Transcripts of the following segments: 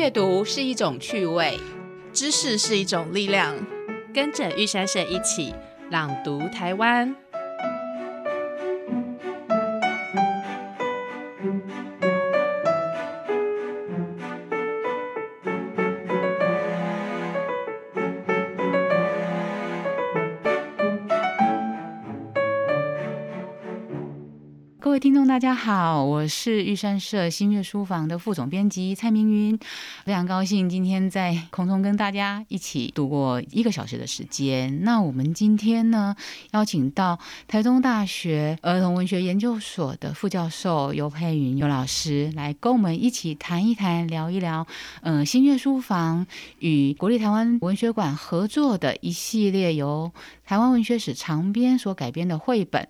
阅读是一种趣味，知识是一种力量。跟着玉山社一起朗读台湾。听众，大家好，我是玉山社新月书房的副总编辑蔡明云，非常高兴今天在空中跟大家一起度过一个小时的时间。那我们今天呢，邀请到台中大学儿童文学研究所的副教授尤佩云尤老师来跟我们一起谈一谈、聊一聊，嗯，新月书房与国立台湾文学馆合作的一系列由台湾文学史长编所改编的绘本。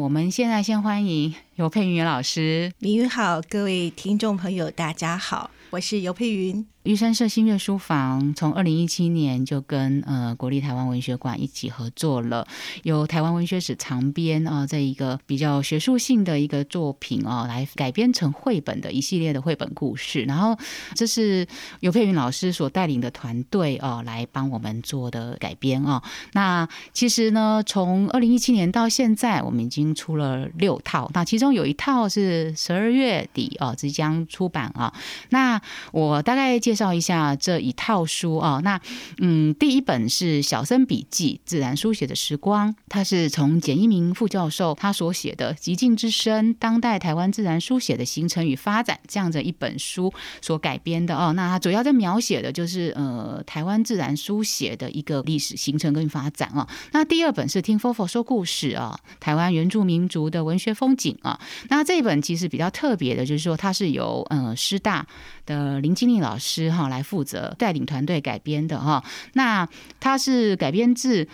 我们现在先欢迎尤佩云老师。李云好，各位听众朋友，大家好，我是尤佩云。玉山社新月书房从二零一七年就跟呃国立台湾文学馆一起合作了，由台湾文学史长编啊这一个比较学术性的一个作品哦，来改编成绘本的一系列的绘本故事。然后这是尤佩云老师所带领的团队哦来帮我们做的改编哦。那其实呢，从二零一七年到现在，我们已经出了六套，那其中有一套是十二月底哦即将出版啊。那我大概介绍一下这一套书啊，那嗯，第一本是《小森笔记：自然书写的时光》，它是从简一鸣副教授他所写的《极境之声：当代台湾自然书写的形成与发展》这样的一本书所改编的哦。那它主要在描写的就是呃台湾自然书写的一个历史形成跟发展啊。那第二本是《听 Fofo 说故事》啊，台湾原住民族的文学风景啊。那这一本其实比较特别的，就是说它是由呃师大的林经丽老师。哈，来负责带领团队改编的哈，那他是改编自。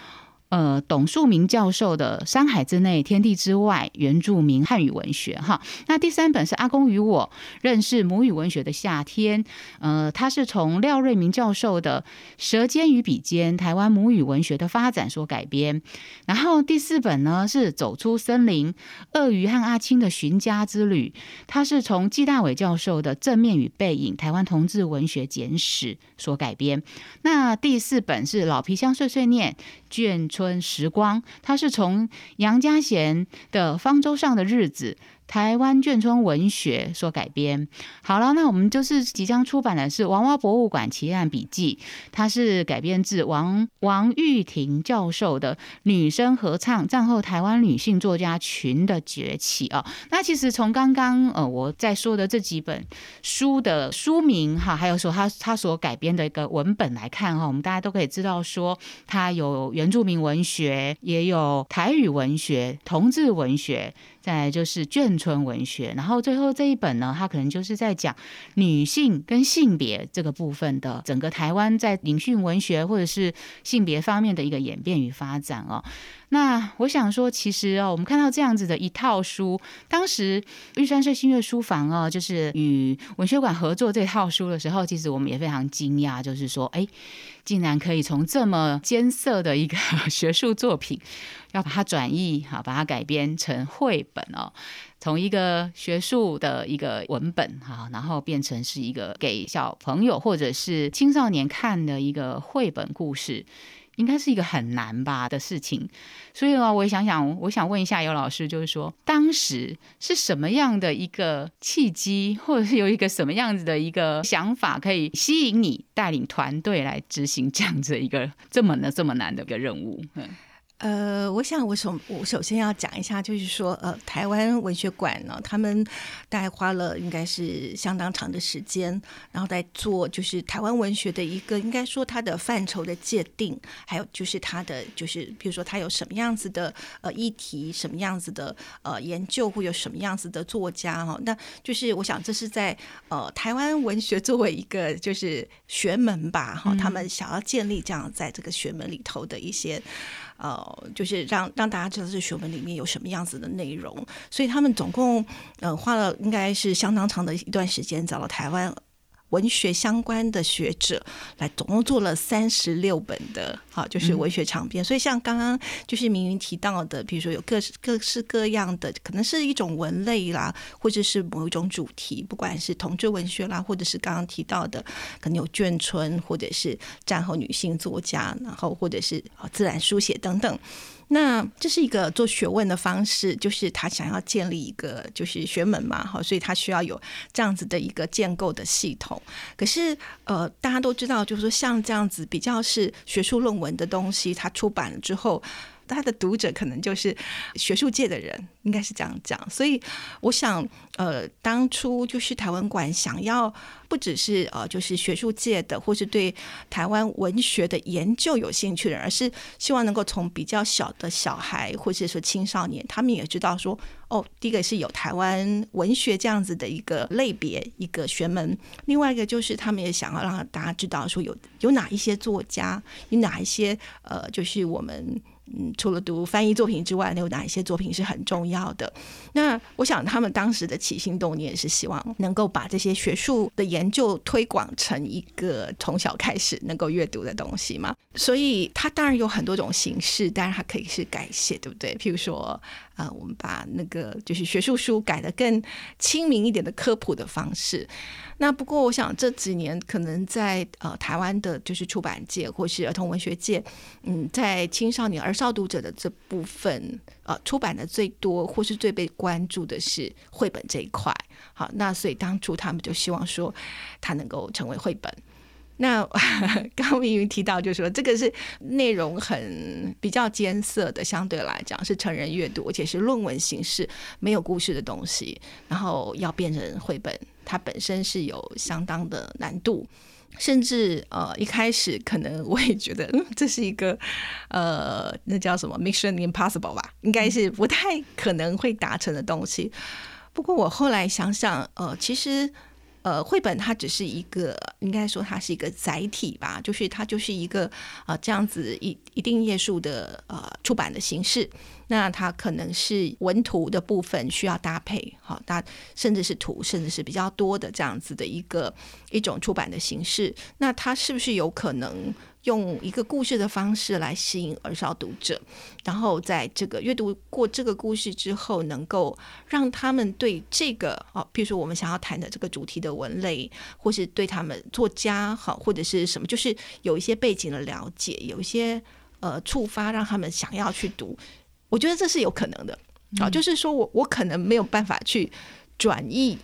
呃，董树明教授的《山海之内，天地之外》原住民汉语文学哈。那第三本是阿公与我认识母语文学的夏天，呃，它是从廖瑞明教授的《舌尖与笔尖：台湾母语文学的发展》所改编。然后第四本呢是走出森林，鳄鱼和阿青的寻家之旅，它是从季大伟教授的《正面与背影：台湾同志文学简史》所改编。那第四本是老皮箱碎碎念。眷村时光，它是从杨家贤的《方舟上的日子》。台湾眷村文学所改编。好了，那我们就是即将出版的是《王娃博物馆奇案笔记》，它是改编自王王玉婷教授的《女生合唱：战后台湾女性作家群的崛起》啊。那其实从刚刚呃我在说的这几本书的书名哈，还有说他他所改编的一个文本来看哈，我们大家都可以知道说，它有原住民文学，也有台语文学、同志文学。再来就是眷村文学，然后最后这一本呢，它可能就是在讲女性跟性别这个部分的整个台湾在女性文学或者是性别方面的一个演变与发展哦。那我想说，其实哦，我们看到这样子的一套书，当时玉山社新月书房哦，就是与文学馆合作这套书的时候，其实我们也非常惊讶，就是说，哎，竟然可以从这么艰涩的一个 学术作品，要把它转译好，把它改编成绘本哦，从一个学术的一个文本哈，然后变成是一个给小朋友或者是青少年看的一个绘本故事。应该是一个很难吧的事情，所以呢，我也想想，我想问一下尤老师，就是说，当时是什么样的一个契机，或者是有一个什么样子的一个想法，可以吸引你带领团队来执行这样子一个这么的这么难的一个任务？嗯。呃，我想我首我首先要讲一下，就是说，呃，台湾文学馆呢，他们大概花了应该是相当长的时间，然后在做就是台湾文学的一个应该说它的范畴的界定，还有就是它的就是比如说它有什么样子的呃议题，什么样子的呃研究，会有什么样子的作家哈，那就是我想这是在呃台湾文学作为一个就是学门吧哈，他们想要建立这样在这个学门里头的一些。呃，就是让让大家知道这学文里面有什么样子的内容，所以他们总共呃花了应该是相当长的一段时间，找了台湾文学相关的学者来，总共做了三十六本的，好，就是文学长编。所以像刚刚就是明云提到的，比如说有各式各式各样的，可能是一种文类啦，或者是某一种主题，不管是同志文学啦，或者是刚刚提到的，可能有眷村，或者是战后女性作家，然后或者是自然书写等等。那这是一个做学问的方式，就是他想要建立一个就是学门嘛，哈，所以他需要有这样子的一个建构的系统。可是，呃，大家都知道，就是说像这样子比较是学术论文的东西，它出版了之后。他的读者可能就是学术界的人，应该是这样讲。所以我想，呃，当初就是台湾馆想要不只是呃，就是学术界的，或是对台湾文学的研究有兴趣的人，而是希望能够从比较小的小孩，或者说青少年，他们也知道说，哦，第一个是有台湾文学这样子的一个类别一个学门，另外一个就是他们也想要让大家知道说，有有哪一些作家，有哪一些呃，就是我们。嗯，除了读翻译作品之外，有哪一些作品是很重要的？那我想他们当时的起心动念是希望能够把这些学术的研究推广成一个从小开始能够阅读的东西嘛。所以它当然有很多种形式，当然它可以是改写，对不对？譬如说。啊，我们把那个就是学术书改的更亲民一点的科普的方式。那不过，我想这几年可能在呃台湾的，就是出版界或是儿童文学界，嗯，在青少年儿少读者的这部分，呃，出版的最多或是最被关注的是绘本这一块。好，那所以当初他们就希望说，它能够成为绘本。那 刚刚明云提到，就是说这个是内容很比较艰涩的，相对来讲是成人阅读，而且是论文形式，没有故事的东西，然后要变成绘本，它本身是有相当的难度，甚至呃一开始可能我也觉得，嗯，这是一个呃那叫什么 Mission Impossible 吧，应该是不太可能会达成的东西。不过我后来想想，呃，其实。呃，绘本它只是一个，应该说它是一个载体吧，就是它就是一个啊这样子一一定页数的呃出版的形式。那它可能是文图的部分需要搭配，好搭甚至是图，甚至是比较多的这样子的一个一种出版的形式。那它是不是有可能？用一个故事的方式来吸引儿少读者，然后在这个阅读过这个故事之后，能够让他们对这个哦，比如说我们想要谈的这个主题的文类，或是对他们作家好，或者是什么，就是有一些背景的了解，有一些呃触发，让他们想要去读。我觉得这是有可能的啊，就是说我我可能没有办法去转译。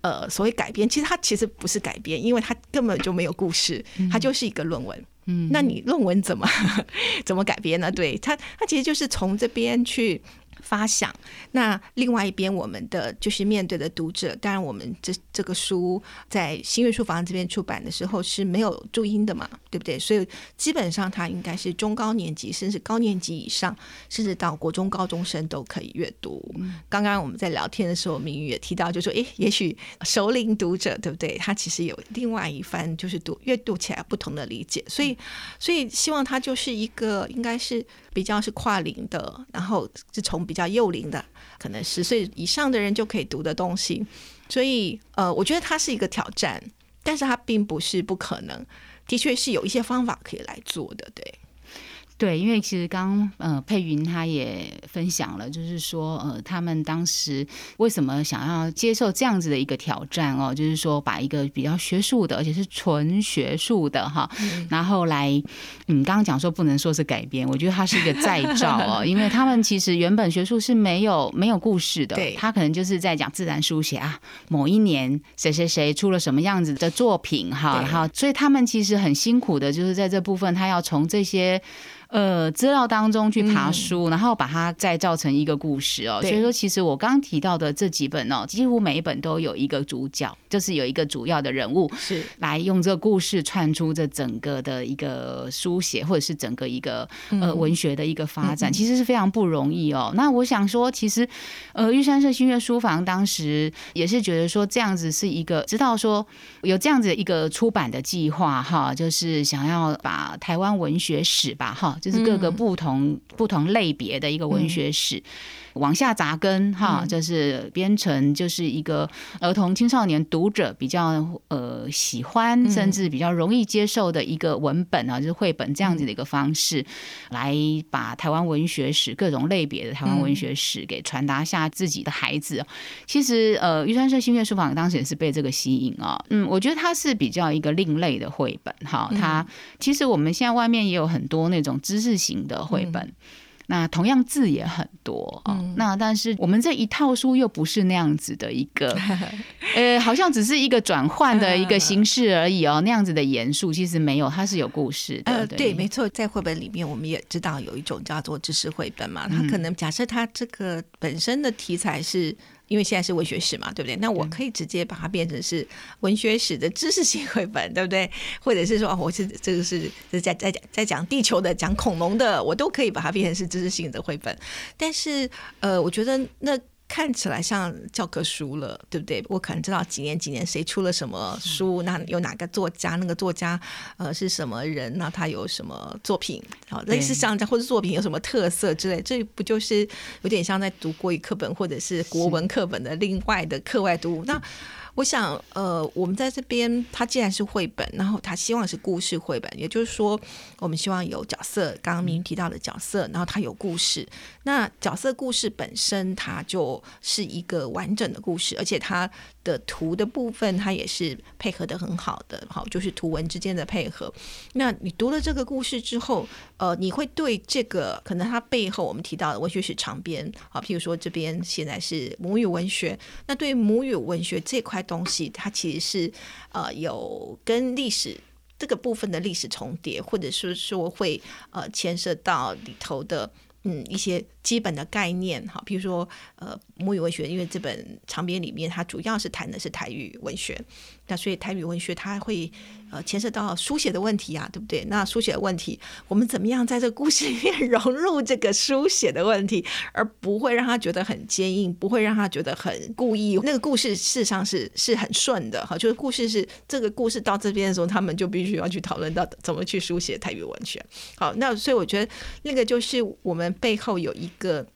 呃，所谓改编，其实它其实不是改编，因为它根本就没有故事，它就是一个论文。嗯，那你论文怎么 怎么改编呢？对它，它其实就是从这边去。发想，那另外一边我们的就是面对的读者，当然我们这这个书在新月书房这边出版的时候是没有注音的嘛，对不对？所以基本上它应该是中高年级，甚至高年级以上，甚至到国中高中生都可以阅读。刚刚我们在聊天的时候，明宇也提到，就说，诶，也许熟龄读者，对不对？他其实有另外一番就是读阅读起来不同的理解，所以，所以希望它就是一个应该是。比较是跨龄的，然后是从比较幼龄的，可能十岁以上的人就可以读的东西，所以呃，我觉得它是一个挑战，但是它并不是不可能，的确是有一些方法可以来做的，对。对，因为其实刚呃佩云他也分享了，就是说呃他们当时为什么想要接受这样子的一个挑战哦，就是说把一个比较学术的，而且是纯学术的哈，然后来你刚刚讲说不能说是改编，我觉得它是一个再造哦，因为他们其实原本学术是没有没有故事的，对，他可能就是在讲自然书写啊，某一年谁谁谁出了什么样子的作品哈，然后所以他们其实很辛苦的，就是在这部分他要从这些。呃，资料当中去爬书，然后把它再造成一个故事哦。所以说，其实我刚刚提到的这几本哦，几乎每一本都有一个主角，就是有一个主要的人物，是来用这个故事串出这整个的一个书写，或者是整个一个呃文学的一个发展，其实是非常不容易哦。那我想说，其实呃玉山社新月书房当时也是觉得说，这样子是一个知道说有这样子一个出版的计划哈，就是想要把台湾文学史吧哈。就是各个不同、不同类别的一个文学史。往下扎根哈，就是编成就是一个儿童青少年读者比较呃喜欢，甚至比较容易接受的一个文本啊，就是绘本这样子的一个方式，来把台湾文学史各种类别的台湾文学史给传达下自己的孩子。其实呃，玉山社新月书房当时也是被这个吸引啊，嗯，我觉得它是比较一个另类的绘本哈。它其实我们现在外面也有很多那种知识型的绘本。那同样字也很多啊，那但是我们这一套书又不是那样子的一个，呃，好像只是一个转换的一个形式而已哦，那样子的严肃其实没有，它是有故事的。呃，对，没错，在绘本里面我们也知道有一种叫做知识绘本嘛，它可能假设它这个本身的题材是。因为现在是文学史嘛，对不对？那我可以直接把它变成是文学史的知识性绘本，对不对？或者是说，我是这个是在在讲在讲地球的、讲恐龙的，我都可以把它变成是知识性的绘本。但是，呃，我觉得那。看起来像教科书了，对不对？我可能知道几年几年谁出了什么书，那有哪个作家，那个作家呃是什么人，那他有什么作品，好类似像这样，或者作品有什么特色之类，这不就是有点像在读国语课本或者是国文课本的另外的课外读物？那我想，呃，我们在这边，它既然是绘本，然后它希望是故事绘本，也就是说，我们希望有角色，刚刚明提到的角色，然后它有故事。那角色故事本身，它就是一个完整的故事，而且它的图的部分，它也是配合的很好的，好，就是图文之间的配合。那你读了这个故事之后，呃，你会对这个可能它背后我们提到的文学史长编啊，譬如说这边现在是母语文学，那对母语文学这块。东西它其实是呃有跟历史这个部分的历史重叠，或者是说会呃牵涉到里头的嗯一些基本的概念哈，比如说呃母语文学，因为这本长篇里面它主要是谈的是台语文学，那所以台语文学它会。呃，牵涉到书写的问题啊，对不对？那书写的问题，我们怎么样在这个故事里面 融入这个书写的问题，而不会让他觉得很坚硬，不会让他觉得很故意？那个故事事实上是是很顺的，哈，就是故事是这个故事到这边的时候，他们就必须要去讨论到怎么去书写台语文学。好，那所以我觉得那个就是我们背后有一个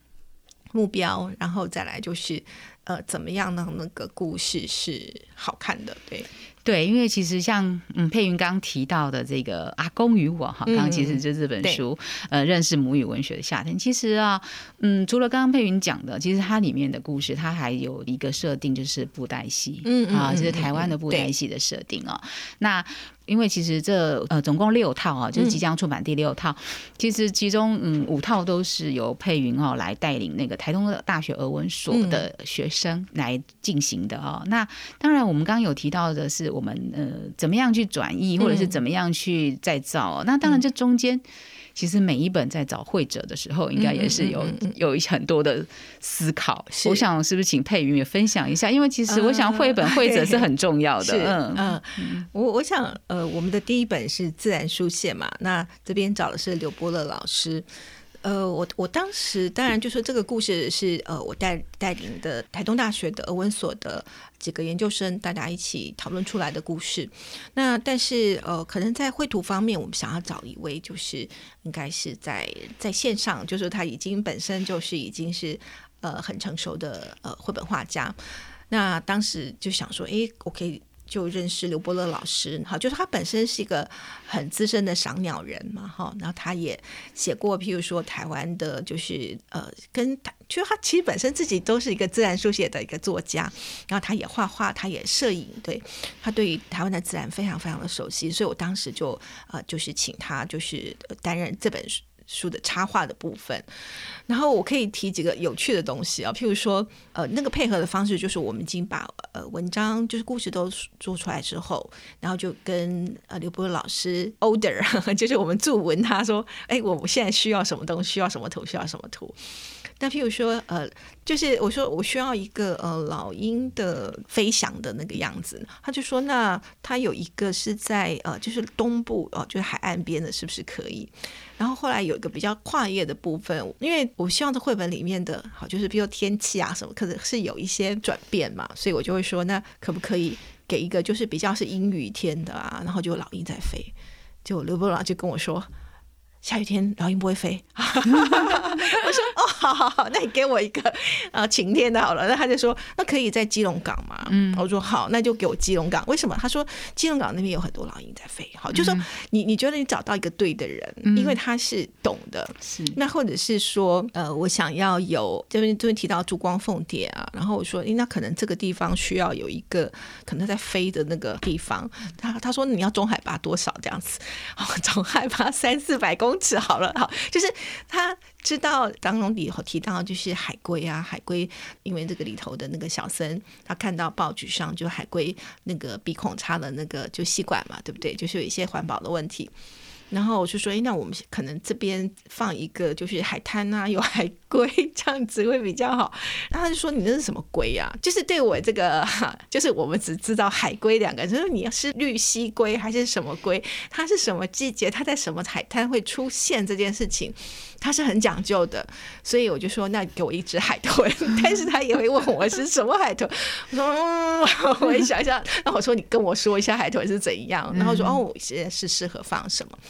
目标，然后再来就是呃，怎么样呢那个故事是好看的？对。对，因为其实像嗯佩云刚提到的这个《阿公与我》哈，刚刚其实就这本书，呃，认识母语文学的夏天。其实啊，嗯，除了刚刚佩云讲的，其实它里面的故事，它还有一个设定，就是布袋戏，嗯啊，就是台湾的布袋戏的设定啊。那因为其实这呃总共六套啊，就是即将出版第六套。其实其中嗯五套都是由佩云哦来带领那个台东大学俄文所的学生来进行的哦。那当然我们刚刚有提到的是我们呃怎么样去转译，或者是怎么样去再造。那当然这中间。其实每一本在找会者的时候，应该也是有有很多的思考。我想是不是请佩云也分享一下？因为其实我想绘本会者是很重要的。嗯嗯，我我想呃，我们的第一本是自然书写嘛，那这边找的是刘波乐老师。呃，我我当时当然就说这个故事是呃，我带带领的台东大学的俄文所的几个研究生，大家一起讨论出来的故事。那但是呃，可能在绘图方面，我们想要找一位就是应该是在在线上，就是他已经本身就是已经是呃很成熟的呃绘本画家。那当时就想说，哎，我可以。就认识刘伯乐老师，好，就是他本身是一个很资深的赏鸟人嘛，哈，然后他也写过，譬如说台湾的，就是呃，跟他就他其实本身自己都是一个自然书写的一个作家，然后他也画画，他也摄影，对他对于台湾的自然非常非常的熟悉，所以我当时就呃，就是请他就是担任这本书。书的插画的部分，然后我可以提几个有趣的东西啊，譬如说，呃，那个配合的方式就是我们已经把呃文章就是故事都做出来之后，然后就跟呃刘波老师 order，就是我们注文他说，哎，我我现在需要什么东西，需要什么图，需要什么图。那譬如说，呃，就是我说我需要一个呃老鹰的飞翔的那个样子，他就说，那他有一个是在呃就是东部哦，就是海岸边的，是不是可以？然后后来有一个比较跨页的部分，因为我希望这绘本里面的好，就是比如天气啊什么，可能是有一些转变嘛，所以我就会说，那可不可以给一个就是比较是阴雨天的啊？然后就老鹰在飞，就刘伯老就跟我说。下雨天老鹰不会飞。我说哦，好好好，那你给我一个呃晴天的好了。那他就说那可以在基隆港嘛？嗯，我说好，那就给我基隆港。为什么？他说基隆港那边有很多老鹰在飞。好，就说你你觉得你找到一个对的人，因为他是懂的。是那或者是说呃，我想要有这边这边提到珠光凤蝶啊，然后我说，诶那可能这个地方需要有一个可能在飞的那个地方。他他说你要中海拔多少这样子？哦，中海拔三四百公尺好了，好，就是他知道当中里头提到就是海龟啊，海龟因为这个里头的那个小森，他看到报纸上就海龟那个鼻孔插了那个就吸管嘛，对不对？就是有一些环保的问题。然后我就说，哎，那我们可能这边放一个就是海滩啊，有海龟这样子会比较好。然后他就说，你那是什么龟啊？就是对我这个，就是我们只知道海龟两个，就是你是绿蜥龟还是什么龟？它是什么季节？它在什么海滩会出现这件事情？它是很讲究的。所以我就说，那给我一只海豚。但是他也会问我是什么海豚。我说，嗯，我也想想。那我说，你跟我说一下海豚是怎样。然后说，哦，现在是适合放什么？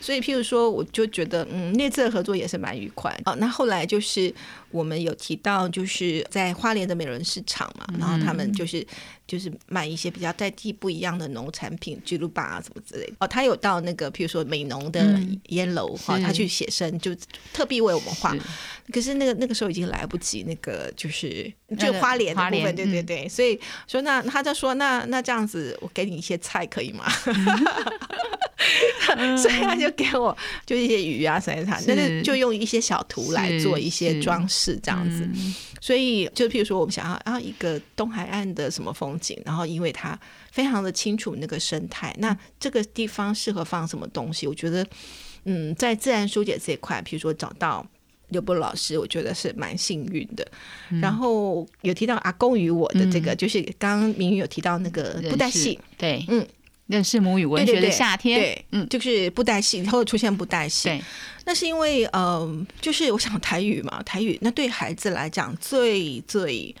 所以，譬如说，我就觉得，嗯，那次的合作也是蛮愉快。哦，那后来就是我们有提到，就是在花莲的美伦市场嘛，然后他们就是就是卖一些比较在地不一样的农产品，巨鹿巴啊什么之类的。哦，他有到那个譬如说美农的烟楼哈，他去写生，就特地为我们画。可是那个那个时候已经来不及，那个就是就花莲的部分，对对对。所以说，那他就说，那那这样子，我给你一些菜可以吗？所以他就 给我就一些鱼啊、三菜，但是就用一些小图来做一些装饰这样子。所以就譬如说，我们想要啊一个东海岸的什么风景，然后因为它非常的清楚那个生态，那这个地方适合放什么东西？我觉得，嗯，在自然疏解这一块，譬如说找到刘波老师，我觉得是蛮幸运的。然后有提到阿公与我的这个，就是刚刚明宇有提到那个布袋戏，对，嗯。认识母语文学的夏天，对，嗯，就是布袋戏，然后出现布袋戏，对，那是因为，嗯，就是我想台语嘛，台语那对孩子来讲最最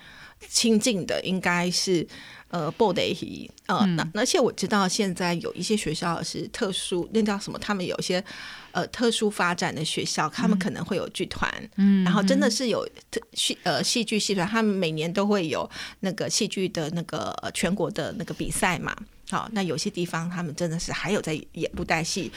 亲近的应该是呃布袋戏，呃，那而且我知道现在有一些学校是特殊，那叫什么？他们有一些呃特殊发展的学校，他们可能会有剧团，嗯，然后真的是有特戏呃戏剧戏团，他们每年都会有那个戏剧的那个全国的那个比赛嘛。好，那有些地方他们真的是还有在演布袋戏，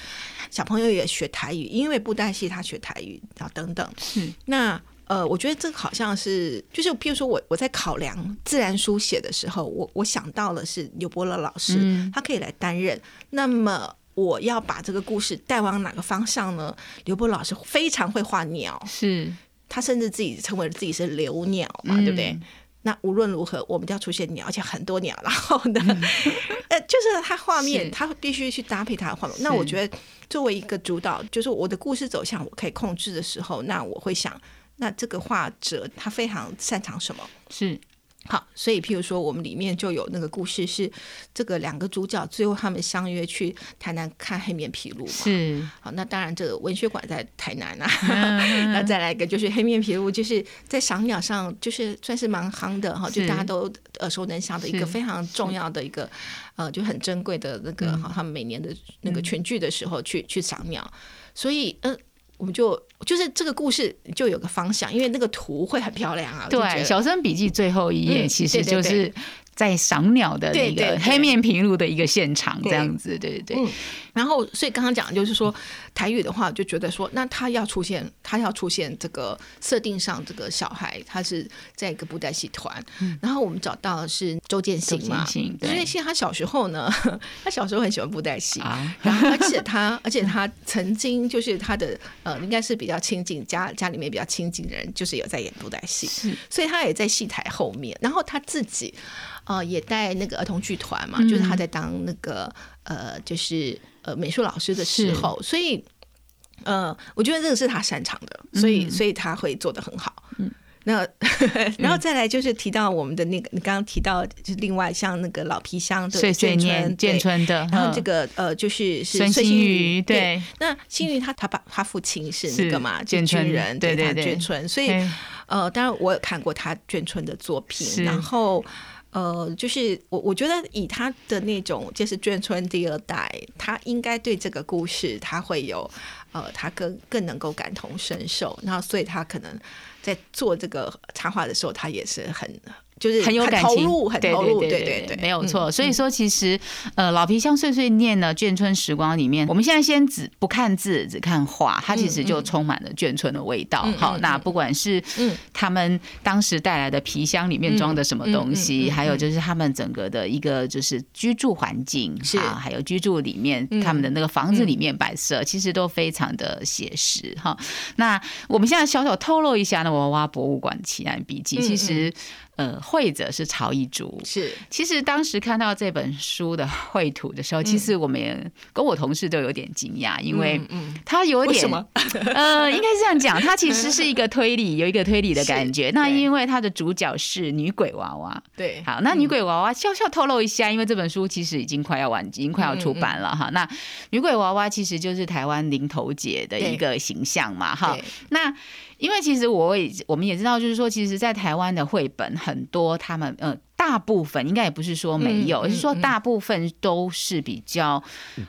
小朋友也学台语，因为布袋戏他学台语啊等等。嗯，那呃，我觉得这个好像是，就是譬如说我我在考量自然书写的时候，我我想到了是刘伯乐老师，他可以来担任。那么我要把这个故事带往哪个方向呢？刘伯老师非常会画鸟，是他甚至自己称为自己是留鸟嘛，对不对？那无论如何，我们都要出现鸟，而且很多鸟。然后呢，呃，就是他画面，他必须去搭配他的画面。那我觉得，作为一个主导，就是我的故事走向我可以控制的时候，那我会想，那这个画者他非常擅长什么？是。好，所以譬如说，我们里面就有那个故事，是这个两个主角最后他们相约去台南看黑面琵鹭嘛。是，好，那当然这个文学馆在台南啊。那再来一个就是黑面琵鹭，就是在赏鸟上就是算是蛮夯的哈，就大家都耳熟能详的一个非常重要的一个呃，就很珍贵的那个哈，他们每年的那个全剧的时候去去赏鸟，所以嗯。我们就就是这个故事就有个方向，因为那个图会很漂亮啊。对，《小生笔记》最后一页其实就是在赏鸟的那个黑面琵鹭的一个现场，这样子，对对对。然后，所以刚刚讲的就是说台语的话，就觉得说，那他要出现，他要出现这个设定上，这个小孩他是在一个布袋戏团。然后我们找到的是周建新嘛，周建新他小时候呢，他小时候很喜欢布袋戏，啊然后而且他，而且他曾经就是他的呃，应该是比较亲近家家里面比较亲近的人，就是有在演布袋戏，所以他也在戏台后面。然后他自己呃也带那个儿童剧团嘛，就是他在当那个呃就是。呃，美术老师的时候，所以，呃，我觉得这个是他擅长的，所以，所以他会做的很好。嗯，那 然后再来就是提到我们的那个，你刚刚提到，就另外像那个老皮箱的岁岁年建春的，然后这个呃，就是是孙新宇，对，那新宇他他爸他父亲是那个嘛，建春人，对对对，眷村，所以呃，当然我有看过他眷村的作品，然后。呃，就是我我觉得以他的那种就是眷村第二代，他应该对这个故事他会有呃，他更更能够感同身受，那所以他可能在做这个插画的时候，他也是很。就是很有感情，投入，很投入，对对对，没有错。所以说，其实呃，老皮箱碎碎念呢，眷村时光里面，我们现在先只不看字，只看画，它其实就充满了眷村的味道。好，那不管是他们当时带来的皮箱里面装的什么东西，还有就是他们整个的一个就是居住环境啊，还有居住里面他们的那个房子里面摆设，其实都非常的写实哈。那我们现在小小透露一下呢，娃娃博物馆奇案笔记，其实。呃，绘者是曹一竹。是，其实当时看到这本书的绘图的时候，其实我们也跟我同事都有点惊讶，因为他有点？呃，应该是这样讲，他其实是一个推理，有一个推理的感觉。那因为他的主角是女鬼娃娃，对，好，那女鬼娃娃，笑笑透露一下，因为这本书其实已经快要完，已经快要出版了哈。那女鬼娃娃其实就是台湾零头姐的一个形象嘛，哈。那因为其实我也我们也知道，就是说，其实，在台湾的绘本很多，他们呃，大部分应该也不是说没有，而是说大部分都是比较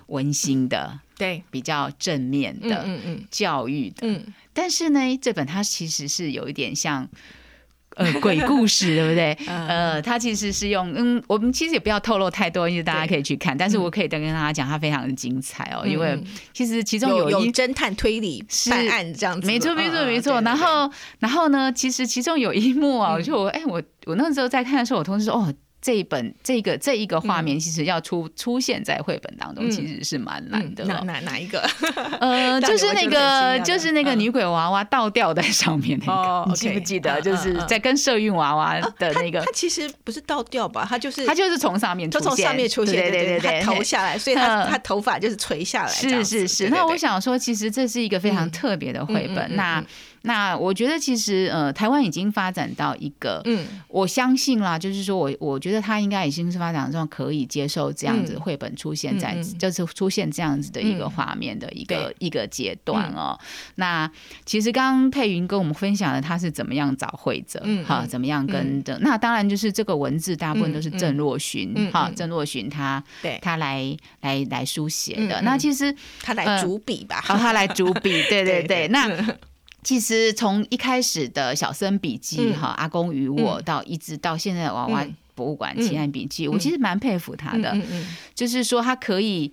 温馨的，对，比较正面的，嗯嗯，教育的，嗯。但是呢，这本它其实是有一点像。呃，鬼故事对不对？呃，他其实是用嗯，我们其实也不要透露太多，因为大家可以去看。但是我可以跟跟大家讲，它非常的精彩哦，因为其实其中有一侦探推理办案这样子，没错没错没错。然后然后呢，其实其中有一幕啊，我就哎我我那时候在看的时候，我同事说哦。这一本这个这一个画面，其实要出出现在绘本当中，其实是蛮难的。哪哪哪一个？呃，就是那个，就是那个女鬼娃娃倒吊在上面那个，你记不记得？就是在跟社运娃娃的那个。它其实不是倒吊吧？它就是它就是从上面，就从上面出现，对对对对，头下来，所以它它头发就是垂下来。是是是。那我想说，其实这是一个非常特别的绘本。那那我觉得其实呃，台湾已经发展到一个，嗯，我相信啦，就是说我我觉得他应该已经是发展到可以接受这样子绘本出现在，就是出现这样子的一个画面的一个一个阶段哦。那其实刚刚佩云跟我们分享了他是怎么样找绘者，哈，怎么样跟的。那当然就是这个文字大部分都是郑若寻，哈，郑若寻他对他来来来书写的。那其实他来主笔吧，好，他来主笔，对对对，那。其实从一开始的《小生笔记》哈，阿公与我，到一直到现在的娃娃博物馆奇案笔记，我其实蛮佩服他的，就是说他可以。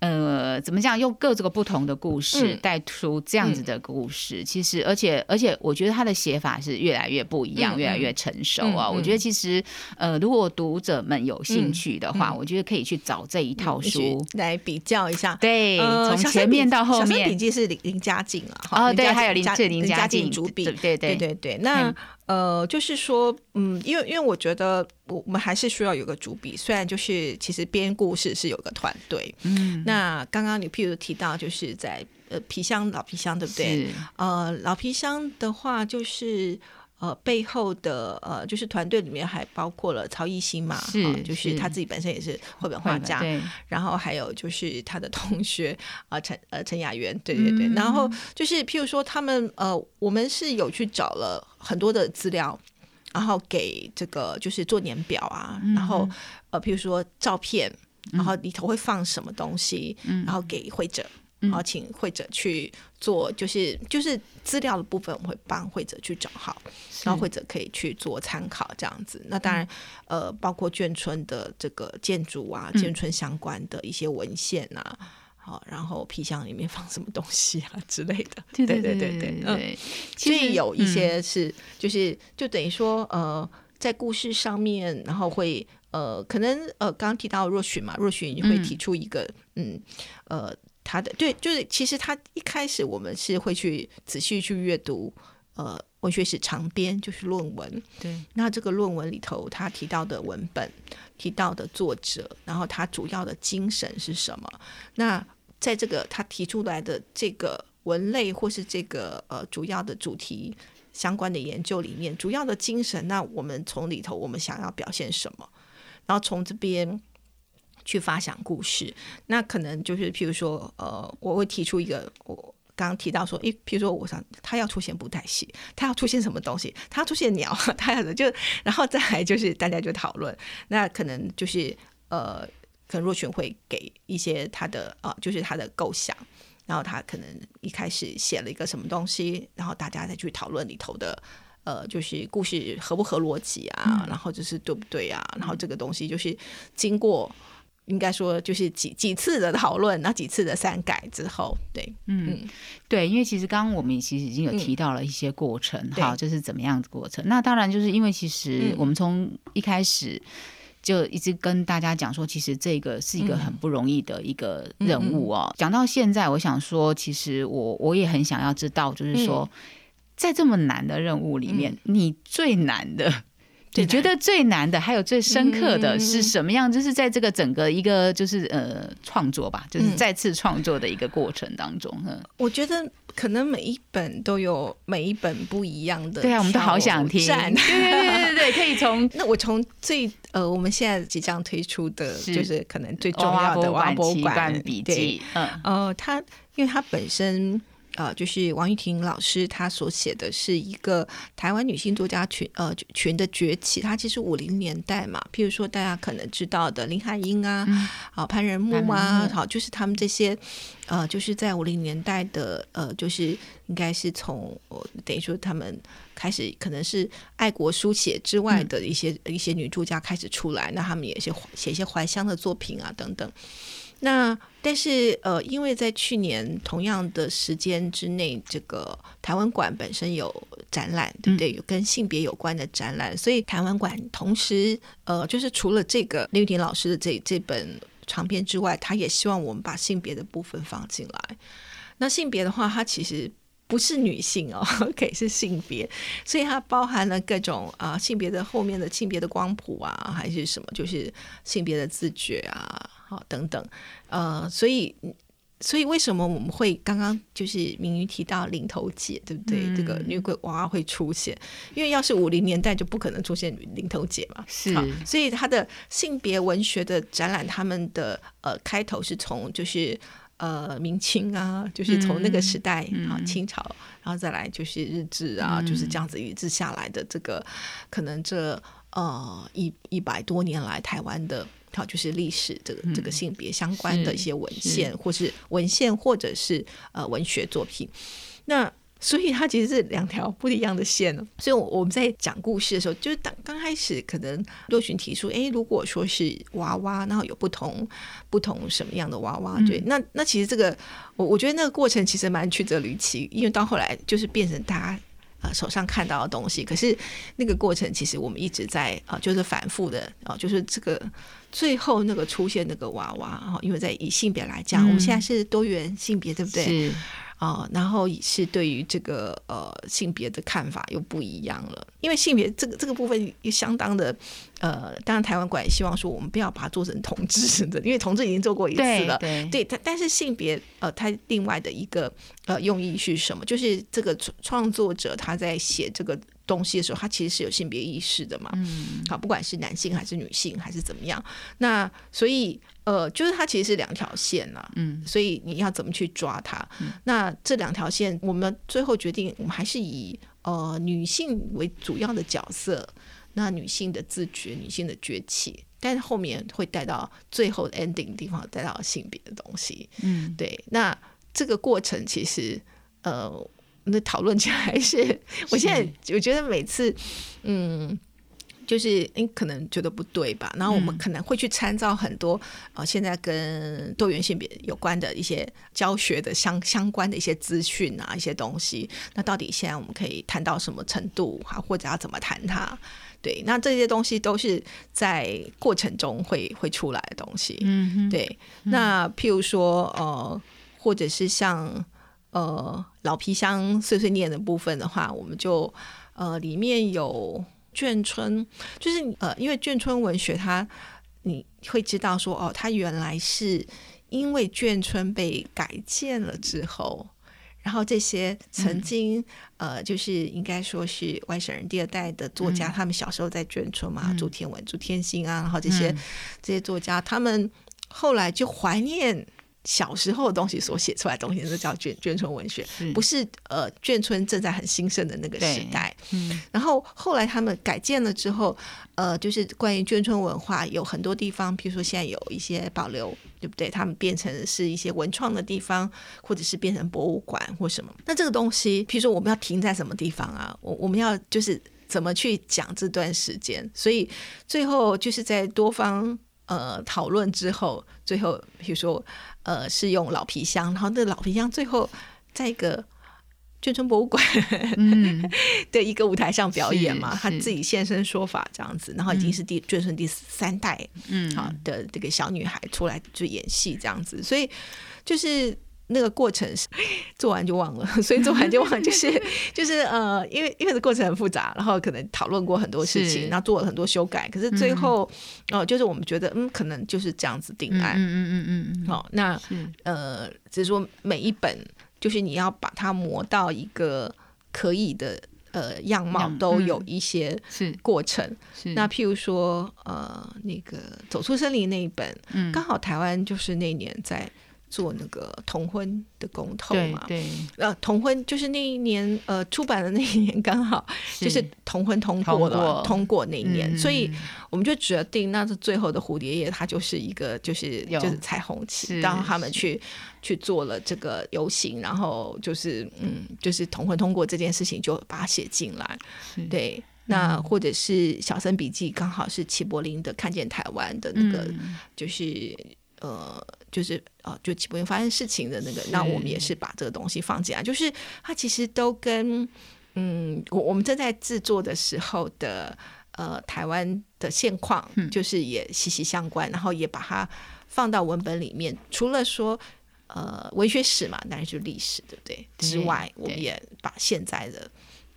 呃，怎么讲？用各这个不同的故事带出这样子的故事，其实而且而且，我觉得他的写法是越来越不一样，越来越成熟啊！我觉得其实呃，如果读者们有兴趣的话，我觉得可以去找这一套书。来比较一下。对，从前面到后面，笔记是林林家静啊，哦，对，还有林林家静主笔，对对对。对。那呃，就是说，嗯，因为因为我觉得我我们还是需要有个主笔，虽然就是其实编故事是有个团队，嗯，那刚刚你譬如提到就是在呃皮箱老皮箱对不对？呃，老皮箱的话就是。呃，背后的呃，就是团队里面还包括了曹艺兴嘛，是，就是他自己本身也是绘本画家，然后还有就是他的同学啊，陈呃陈雅媛，对对对，然后就是譬如说他们呃，我们是有去找了很多的资料，然后给这个就是做年表啊，然后呃，譬如说照片，然后里头会放什么东西，然后给会者。然后请会者去做，就是就是资料的部分，我们会帮会者去找好，然后会者可以去做参考这样子。那当然，呃，包括眷村的这个建筑啊，眷村相关的一些文献啊，好，然后皮箱里面放什么东西啊之类的。对对对对对，嗯，其实有一些是，就是就等于说，呃，在故事上面，然后会呃，可能呃，刚刚提到若许嘛，若许你会提出一个，嗯，呃。他的对，就是其实他一开始我们是会去仔细去阅读，呃，文学史长编就是论文。对，那这个论文里头他提到的文本、提到的作者，然后他主要的精神是什么？那在这个他提出来的这个文类或是这个呃主要的主题相关的研究里面，主要的精神，那我们从里头我们想要表现什么？然后从这边。去发想故事，那可能就是譬如说，呃，我会提出一个我刚刚提到说，诶，譬如说我想他要出现布袋戏，他要出现什么东西，他要出现鸟，他要的就，然后再来就是大家就讨论，那可能就是呃，可能若群会给一些他的呃，就是他的构想。然后他可能一开始写了一个什么东西，然后大家再去讨论里头的，呃，就是故事合不合逻辑啊，然后就是对不对啊，然后这个东西就是经过应该说就是几几次的讨论，那几次的删改之后，对，嗯，对，因为其实刚刚我们其实已经有提到了一些过程，好，就是怎么样的过程。那当然就是因为其实我们从一开始。就一直跟大家讲说，其实这个是一个很不容易的一个任务哦。讲到现在，我想说，其实我我也很想要知道，就是说，在这么难的任务里面，你最难的。你觉得最难的，还有最深刻的是什么样？就是在这个整个一个就是呃创作吧，就是再次创作的一个过程当中，嗯，我觉得可能每一本都有每一本不一样的，对啊，我们都好想听，对对对对对，可以从 那我从最呃我们现在即将推出的，就是可能最重要的王博馆笔记，嗯，呃，它因为它本身。呃，就是王玉婷老师她所写的是一个台湾女性作家群呃群的崛起。她其实五零年代嘛，譬如说大家可能知道的林海音啊，好潘仁木啊，好就是他们这些呃，就是在五零年代的呃，就是应该是从等于说他们开始可能是爱国书写之外的一些一些女作家开始出来，那他们也是写一些怀乡的作品啊等等。那但是呃，因为在去年同样的时间之内，这个台湾馆本身有展览，对不对？有跟性别有关的展览，所以台湾馆同时呃，就是除了这个刘玉婷老师的这这本长篇之外，他也希望我们把性别的部分放进来。那性别的话，它其实不是女性哦，可以是性别，所以它包含了各种啊性别的后面的性别的光谱啊，还是什么，就是性别的自觉啊。好，等等，呃，所以，所以为什么我们会刚刚就是明瑜提到领头姐，对不对？这个女鬼娃娃会出现，因为要是五零年代就不可能出现领头姐嘛，是。所以他的性别文学的展览，他们的呃开头是从就是呃明清啊，就是从那个时代啊清朝，然后再来就是日治啊，就是这样子一直下来的这个可能这呃一一百多年来台湾的。好，就是历史这个这个性别相关的一些文献，或是文献，或者是呃文学作品。那所以它其实是两条不一样的线呢。所以，我我们在讲故事的时候，就是当刚开始可能洛群提出，哎，如果说是娃娃，然后有不同不同什么样的娃娃，对，那那其实这个我我觉得那个过程其实蛮曲折离奇，因为到后来就是变成大家。啊，手上看到的东西，可是那个过程其实我们一直在啊，就是反复的啊，就是这个最后那个出现那个娃娃啊，因为在以性别来讲，我们现在是多元性别，对不对？是。啊，然后是对于这个呃性别的看法又不一样了，因为性别这个这个部分也相当的呃，当然台湾馆也希望说我们不要把它做成同志的，因为同志已经做过一次了，对，对，但但是性别呃，它另外的一个呃用意是什么？就是这个创作者他在写这个。东西的时候，他其实是有性别意识的嘛？嗯，好，不管是男性还是女性还是怎么样，那所以呃，就是它其实是两条线呐。嗯，所以你要怎么去抓它？那这两条线，我们最后决定，我们还是以呃女性为主要的角色，那女性的自觉、女性的崛起，但是后面会带到最后 ending 地方，带到性别的东西。嗯，对，那这个过程其实呃。那讨论起来是，我现在我觉得每次，嗯，就是你可能觉得不对吧？然后我们可能会去参照很多呃，现在跟多元性别有关的一些教学的相相关的一些资讯啊，一些东西。那到底现在我们可以谈到什么程度哈？或者要怎么谈它？对，那这些东西都是在过程中会会出来的东西。嗯，对。那譬如说呃，或者是像。呃，老皮箱碎碎念的部分的话，我们就呃里面有眷村，就是呃，因为眷村文学，它你会知道说哦，它原来是因为眷村被改建了之后，然后这些曾经呃，就是应该说是外省人第二代的作家，他们小时候在眷村嘛，朱天文、朱天心啊，然后这些这些作家，他们后来就怀念。小时候的东西所写出来的东西，那叫眷眷村文学，不是呃眷村正在很兴盛的那个时代。嗯，然后后来他们改建了之后，呃，就是关于眷村文化有很多地方，比如说现在有一些保留，对不对？他们变成是一些文创的地方，或者是变成博物馆或什么。那这个东西，比如说我们要停在什么地方啊？我我们要就是怎么去讲这段时间？所以最后就是在多方呃讨论之后，最后比如说。呃，是用老皮箱，然后那老皮箱最后在一个眷村博物馆 的一个舞台上表演嘛，他自己现身说法这样子，然后已经是第眷村第三代，嗯，好的这个小女孩出来就演戏这样子，所以就是。那个过程是 做完就忘了，所以做完就忘了，就是 就是呃，因为因为这过程很复杂，然后可能讨论过很多事情，然后做了很多修改，可是最后哦，就是我们觉得嗯，可能就是这样子定案，嗯嗯嗯嗯，好，那呃，只是说每一本就是你要把它磨到一个可以的呃样貌，都有一些是。过程，是。那譬如说呃，那个走出森林那一本，嗯，刚好台湾就是那年在。做那个同婚的公投嘛，对，呃，同婚就是那一年，呃，出版的那一年刚好就是同婚通过了，通过。那一年，所以我们就决定，那是最后的蝴蝶叶，它就是一个就是就是彩虹旗，然后他们去去做了这个游行，然后就是嗯，就是同婚通过这件事情就把它写进来，对，那或者是小森笔记，刚好是齐柏林的看见台湾的那个，就是呃。就是呃，就基本发生事情的那个，那我们也是把这个东西放进来。就是它其实都跟嗯，我我们正在制作的时候的呃台湾的现况，就是也息息相关。然后也把它放到文本里面。除了说呃文学史嘛，当然就是历史，对不对？之外，我们也把现在的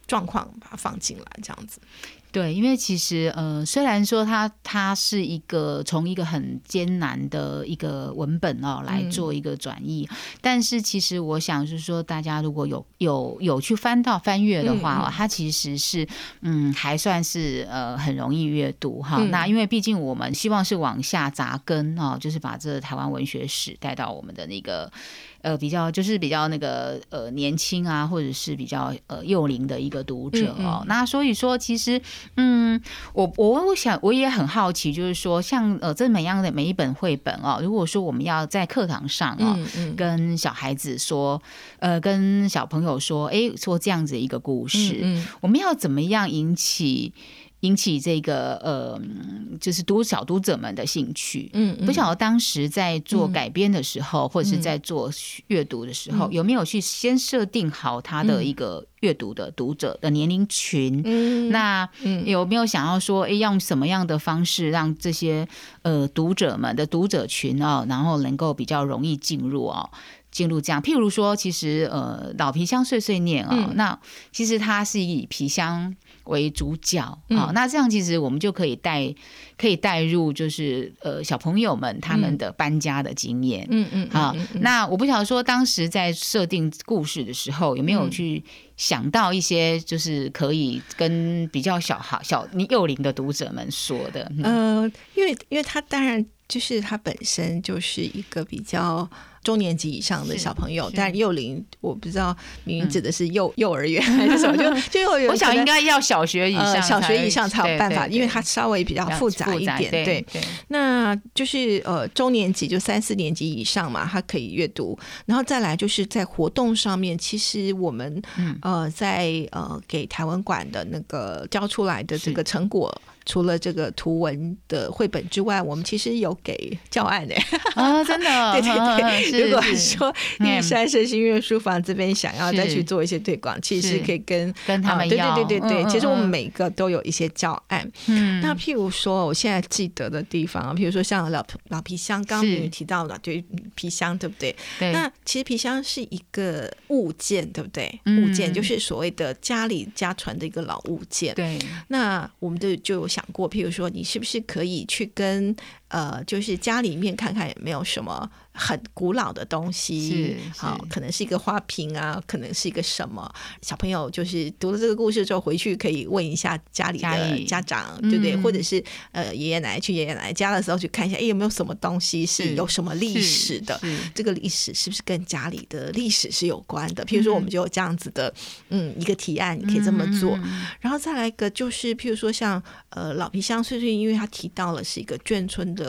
状况把它放进来，这样子。对，因为其实呃，虽然说它它是一个从一个很艰难的一个文本哦来做一个转译，但是其实我想是说，大家如果有有有去翻到翻阅的话哦，它其实是嗯还算是呃很容易阅读哈。那因为毕竟我们希望是往下扎根哦，就是把这台湾文学史带到我们的那个。呃，比较就是比较那个呃年轻啊，或者是比较呃幼龄的一个读者哦。那所以说，其实嗯，我我我想我也很好奇，就是说像呃这每样的每一本绘本哦，如果说我们要在课堂上啊，跟小孩子说，呃，跟小朋友说，哎，说这样子一个故事，我们要怎么样引起？引起这个呃，就是读小读者们的兴趣。嗯，不晓得当时在做改编的时候，或者是在做阅读的时候，有没有去先设定好他的一个阅读的读者的年龄群？嗯，那有没有想要说，哎，用什么样的方式让这些呃读者们的读者群哦，然后能够比较容易进入哦，进入这样？譬如说，其实呃，老皮箱碎碎念啊，那其实它是以皮箱。为主角。好，那这样其实我们就可以带，可以带入，就是呃小朋友们他们的搬家的经验，嗯嗯，好，那我不晓得说当时在设定故事的时候有没有去想到一些，就是可以跟比较小哈小幼龄的读者们说的，呃，因为因为他当然就是他本身就是一个比较。中年级以上的小朋友，但幼龄我不知道，您指的是幼幼儿园还是什么？就 就幼儿园，我想应该要小学以上，小学以上才有办法，因为它稍微比较复杂一点。对，那就是呃中年级就三四年级以上嘛，他可以阅读。然后再来就是在活动上面，其实我们呃在呃给台湾馆的那个交出来的这个成果。除了这个图文的绘本之外，我们其实有给教案的啊，真的，对 对对。如果说玉山社新月书房这边想要再去做一些推广，其实可以跟跟他们要。对对对对对，其实我们每个都有一些教案。嗯，那譬如说，我现在记得的地方，譬如说像老老皮箱，刚刚你提到了，对皮箱，对不对？对。那其实皮箱是一个物件，对不对？物件就是所谓的家里家传的一个老物件。对。那我们就就有。想过，譬如说，你是不是可以去跟呃，就是家里面看看有没有什么很古老的东西是，好是，可能是一个花瓶啊，可能是一个什么。小朋友就是读了这个故事之后，回去可以问一下家里的家长，对不对？嗯或者是呃爷爷奶奶去爷爷奶奶家的时候去看一下，哎，有没有什么东西是是有什么历史的？这个历史是不是跟家里的历史是有关的？譬如说，我们就有这样子的，嗯，一个提案，你可以这么做。嗯然后再来一个，就是譬如说像呃老皮箱碎碎，因为他提到了是一个眷村的。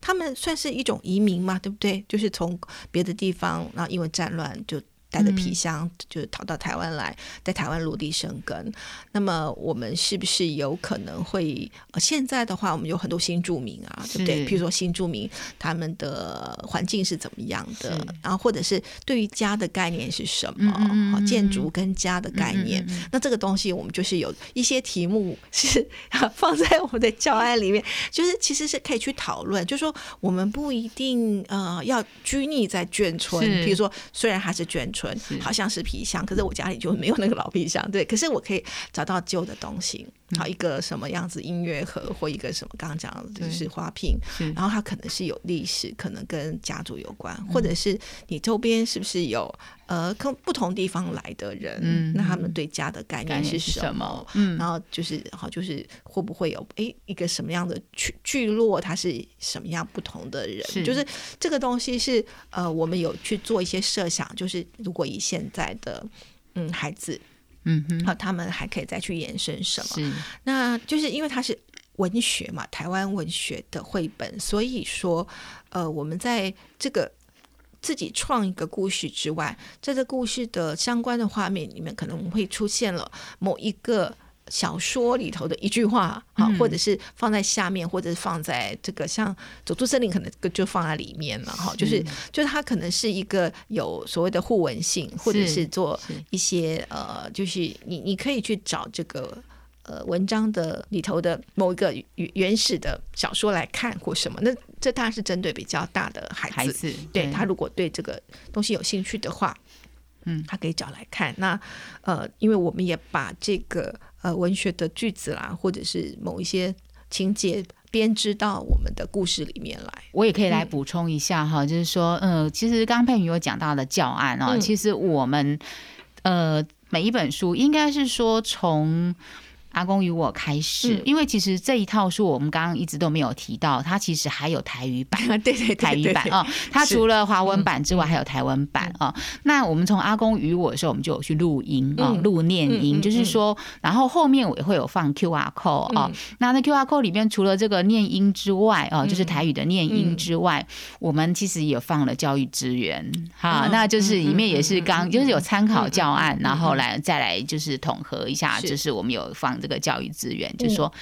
他们算是一种移民嘛，对不对？就是从别的地方，然后因为战乱就带着皮箱，就是逃到台湾来，在台湾落地生根。那么我们是不是有可能会？呃，现在的话，我们有很多新住民啊，对不对？是譬如说新住民他们的环境是怎么样的，然后或者是对于家的概念是什嗯么？好嗯嗯嗯建筑跟家的概念。那这个东西，我们就是有一些题目是 放在我们的教案里面，就是其实是可以去讨论，就是说我们不一定呃要拘泥在眷村，是比如说虽然它是眷村，好像是皮箱，可是我家里就没有那个老皮箱，对，可是我可以找到旧的东西，好一个什么样子音乐盒或一个什么刚刚讲的就是花瓶，然后它可能是有历史，可能跟家族有关，或者是你周边是不是有呃跟不同地方来的人，嗯那他们对家的概念是什什么？嗯。然后就是好，就是会不会有诶一个什么样的聚聚落，它是什么样不同的人，是。就是这个东西是呃我们有去做一些设想，就是如果以现在的嗯孩子，嗯哼，好，他们还可以再去延伸什么？那就是因为它是文学嘛，台湾文学的绘本，所以说，呃，我们在这个自己创一个故事之外，在这故事的相关的画面里面，可能会出现了某一个。小说里头的一句话，好，嗯或者是放在下面，或者是放在这个像《走出森林》，可能就放在里面了，哈，就是就是它可能是一个有所谓的互文性，或者是是做一些呃，就是你你可以去找这个呃文章的里头的某一个原原始的小说来看或什么，那这当然是针对比较大的孩子，孩子对他如果对这个东西有兴趣的话，嗯，他可以找来看。那呃，因为我们也把这个呃文学的句子啦，或者是某一些情节编织到我们的故事里面来。我也可以来补充一下哈，就是说，呃，其实刚刚佩宇有讲到的教案啊，嗯其实我们呃每一本书应该是说从。阿公与我开始，嗯。因为其实这一套书我们刚刚一直都没有提到，它其实还有台语版。对对对台语版哦，它除了华文版之外，还有台湾版。哦。那我们从阿公与我的时候，我们就有去录音哦，嗯录念音，就是说，然后后面我也会有放 QR code 哦。那那 QR code 里面除了这个念音之外哦，就是台语的念音之外，我们其实也放了教育资源。哈，嗯那就是里面也是刚就是有参考教案然后来再来就是统合一下，就是我们有放这个教育资源，就是说。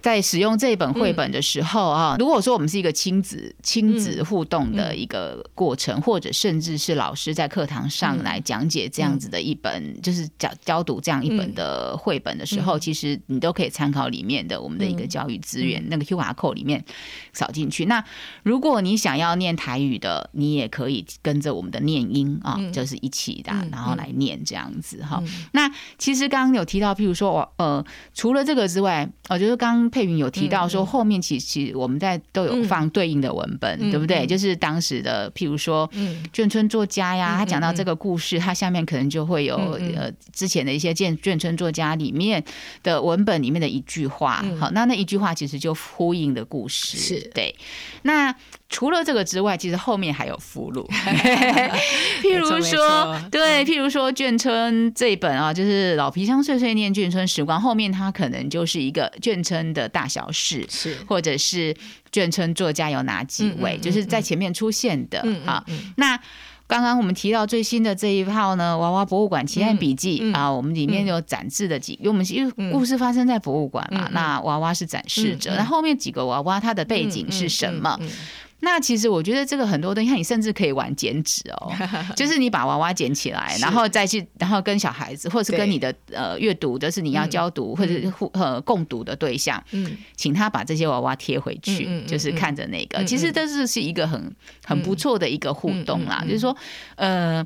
在使用这本绘本的时候啊，如果说我们是一个亲子亲子互动的一个过程，或者甚至是老师在课堂上来讲解这样子的一本，就是教教读这样一本的绘本的时候，其实你都可以参考里面的我们的一个教育资源，那个 QR code 里面扫进去。那如果你想要念台语的，你也可以跟着我们的念音啊，就是一起的，然后来念这样子哈。那其实刚刚有提到，譬如说我呃，除了这个之外，我觉得刚刚佩云有提到说，后面其实我们在都有放对应的文本，对不对？就是当时的譬如说眷村作家呀，他讲到这个故事，他下面可能就会有呃之前的一些眷眷村作家里面的文本里面的一句话，好，那那一句话其实就呼应的故事，是。对。那除了这个之外，其实后面还有附录，譬如说，对，譬如说眷村这一本啊，就是老皮箱碎碎念眷村时光，后面它可能就是一个眷村的大小事，是。或者是眷村作家有哪几位，嗯嗯就是在前面出现的。啊。那刚刚我们提到最新的这一套呢，《娃娃博物馆奇案笔记》嗯嗯。啊，我们里面有展示的几，因为我们因为故事发生在博物馆嘛，那娃娃是展示者，那后面几个娃娃它的背景是什么？那其实我觉得这个很多东西，你甚至可以玩剪纸哦，就是你把娃娃捡起来，然后再去，然后跟小孩子，或者是跟你的呃阅读就是你要教读、或者是互呃共读的对象，嗯。请他把这些娃娃贴回去，嗯嗯嗯就是看着那个，其实这是是一个很很不错的一个互动啦，就是说呃。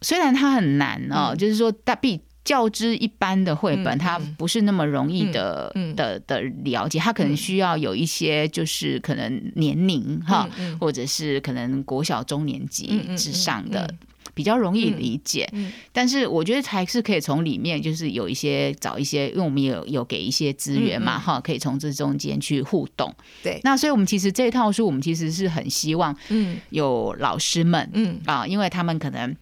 虽然它很难哦，就是说，但必较之一般的绘本，嗯它不是那么容易的、嗯嗯。的的了解，它可能需要有一些就是可能年龄哈，嗯嗯。或者是可能国小中年级之上的。嗯。比较容易理解，嗯但是我觉得还是可以从里面，就是有一些找一些，因为我们有有给一些资源嘛，哈、可以从这中间去互动。对。那所以我们其实这套书，我们其实是很希望嗯。有老师们，嗯。啊，因为他们可能。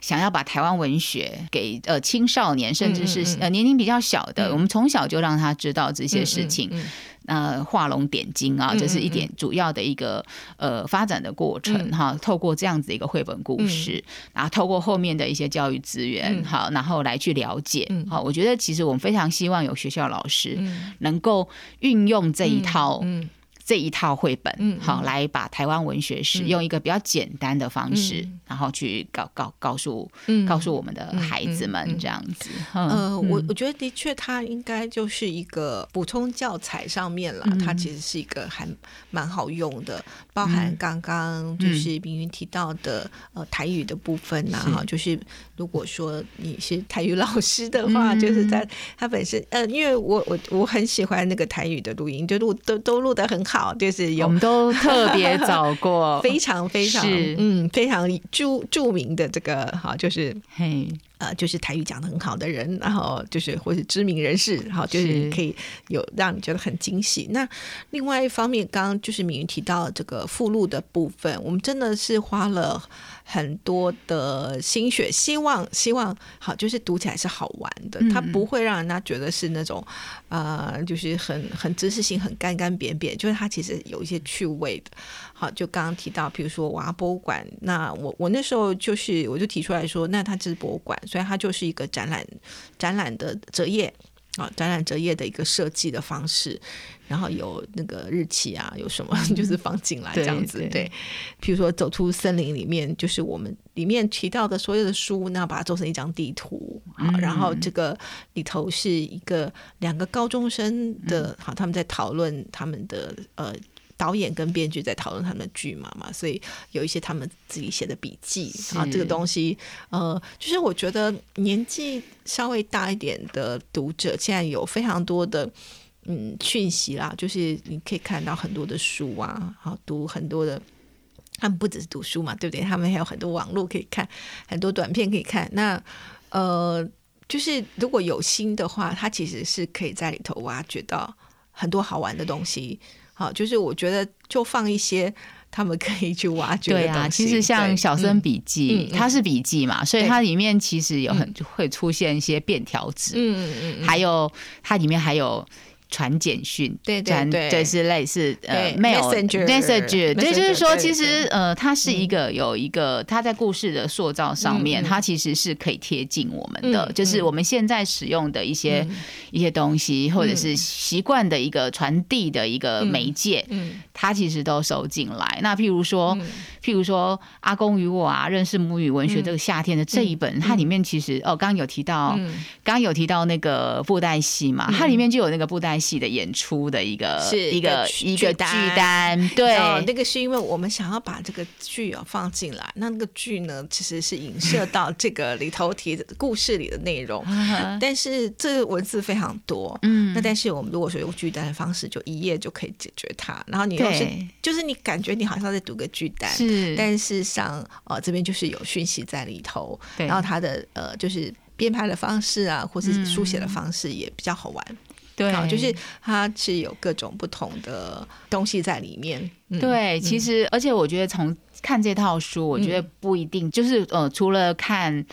想要把台湾文学给呃青少年，甚至是呃年龄比较小的，嗯。我们从小就让他知道这些事情，嗯呃，画龙点睛啊，嗯这是一点主要的一个呃发展的过程嗯。哈。透过这样子一个绘本故事，然后透过后面的一些教育资源，嗯。好，然后来去了解嗯，好，我觉得其实我们非常希望有学校老师嗯。能够运用这一套嗯这一套绘本，嗯好，嗯。来把台湾文学史嗯。用一个比较简单的方式，嗯。然后去告告告诉嗯告诉我们的孩子们这样子。呃，嗯。我我觉得的确，它应该就是一个补充教材上面啦，嗯。它其实是一个还蛮好用的，包含嗯。刚刚就是明云提到的呃台语的部分呐、哈，就是如果说你是台语老师的话，嗯。就是在它本身呃，因为我我我很喜欢那个台语的录音，就录都都录的很好，就是有我们都特别找过，非常非常嗯非常著著名的这个哈，就是嘿，呃，就是台语讲的很好的人，然后就是或是知名人士，好，就是是可以有让你觉得很惊喜。那另外一方面，刚刚就是敏云提到这个附录的部分，我们真的是花了很多的心血，希望希望好，就是读起来是好玩的，它嗯不会让人家觉得是那种呃，就是很很知识性、很干干扁扁，就是它其实有一些趣味的。好，就刚刚提到，比如说娃博物馆，那我我那时候就是我就提出来说，那它就是博物馆，所以它就是一个展览展览的折页啊，展览折页的一个设计的方式，然后有那个日期啊，有什么 就是放进来这样子，对对。比如说走出森林里面，就是我们里面提到的所有的书，那把它做成一张地图，好，然后这个里头是一个两个高中生的，好，他们在讨论他们的呃。导演跟编剧在讨论他们的剧嘛嘛，所以有一些他们自己写的笔记啊，这个东西，呃，就是我觉得年纪稍微大一点的读者，现在有非常多的嗯讯息啦，就是你可以看到很多的书啊，好读很多的。他们不只是读书嘛，对不对？他们还有很多网络可以看，很多短片可以看。那呃，就是如果有心的话，他其实是可以在里头挖掘到很多好玩的东西。好，就是我觉得就放一些他们可以去挖掘的对啊。其实像小森笔记，它是笔记嘛，所以它里面其实有很会出现一些便条纸，嗯嗯嗯，还有它里面还有。传简讯，对对传对。对是类似呃 Messenger message，对，就是说其实呃，它是一个有一个它在故事的塑造上面，它其实是可以贴近我们的，嗯就是嗯。我们现在使用的一些嗯。一些东西，或者是习惯的一个传递的一个媒介，嗯它其实都收进来。那譬如说，嗯。譬如说《阿公与我》啊，认识母语文学这个夏天的这一本，它里面其实哦，刚刚有提到，嗯。刚刚有提到那个布袋戏嘛，它里面就有那个布袋戏的演出的一个是一个一个剧单。单，对，哦，那个是因为我们想要把这个剧啊放进来，那那个剧呢，其实是影射到这个里头提的故事里的内容，但是这个文字非常多，嗯。那但是我们如果说用剧单的方式，就一页就可以解决它，然后你又是就是你感觉你好像在读个剧单，是，但事实上呃这边就是有讯息在里头，对。然后它的呃就是编排的方式啊，或是书写的方式也比较好玩。对，好，就是它是有各种不同的东西在里面。嗯、对，其实而且我觉得从看这套书，我觉得不一定就是呃，除了看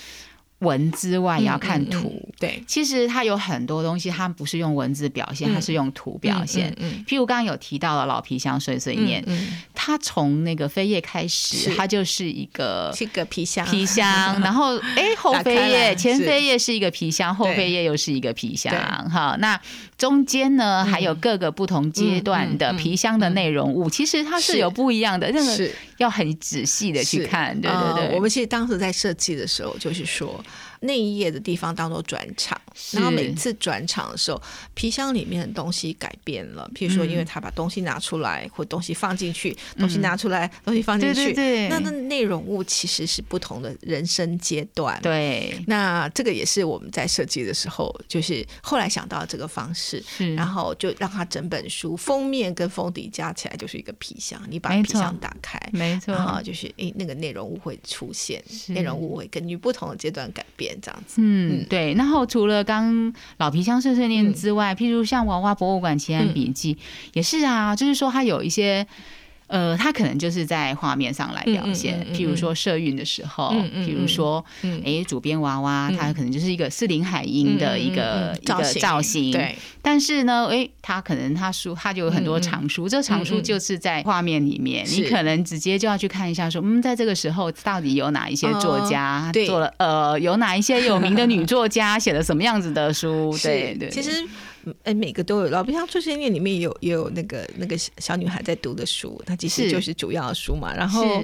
文之外，也要看嗯嗯嗯图。对，其实它有很多东西，它不是用文字表现，嗯。它是用图表现。嗯，譬如刚刚有提到了老皮箱碎碎念，嗯，它从那个扉页开始，它就是一个是个皮箱，皮箱，然后哎后扉页前扉页是一个皮箱，后对扉页又是一个皮箱。对。哈。那中间呢还有各个不同阶段的皮箱的内容物，其实它是是有不一样的。那个是要很仔细的去看，对呃对对，我们其实当时在设计的时候，就是说那一页的地方当做转场，然后每次转场的时候，皮箱里面的东西改变了，譬如说，嗯。因为他把东西拿出来，或东西放进去，东西拿出来，东西放进去，对对对，那那内容物其实是不同的人生阶段。对。那这个也是我们在设计的时候，就是后来想到这个方式，然后就让它整本书封面跟封底加起来就是一个皮箱，你把皮箱打开，没错，然后就是诶，那个内容物会出现，内容物会根据不同的阶段改变，这样子。嗯嗯，对。然后除了刚老皮箱碎碎念之外，譬如像娃娃博物馆奇案笔记、也是啊，就是说它有一些。呃，它可能就是在画面上来表现，譬如说社运的时候，譬如说，嗯。哎、主编娃娃，他可能就是一个四林海音的一个、一个造型，对，但是呢，诶，他可能他书他就有很多藏书，这藏书就是在画面里面，是你可能直接就要去看一下说，嗯，在这个时候到底有哪一些作家、做了呃，有哪一些有名的女作家 写了什么样子的书？对对，其实。哎，每个都有，老比像《碎碎念》里面也有也有那个那个小女孩在读的书，它其实就是主要的书嘛。然后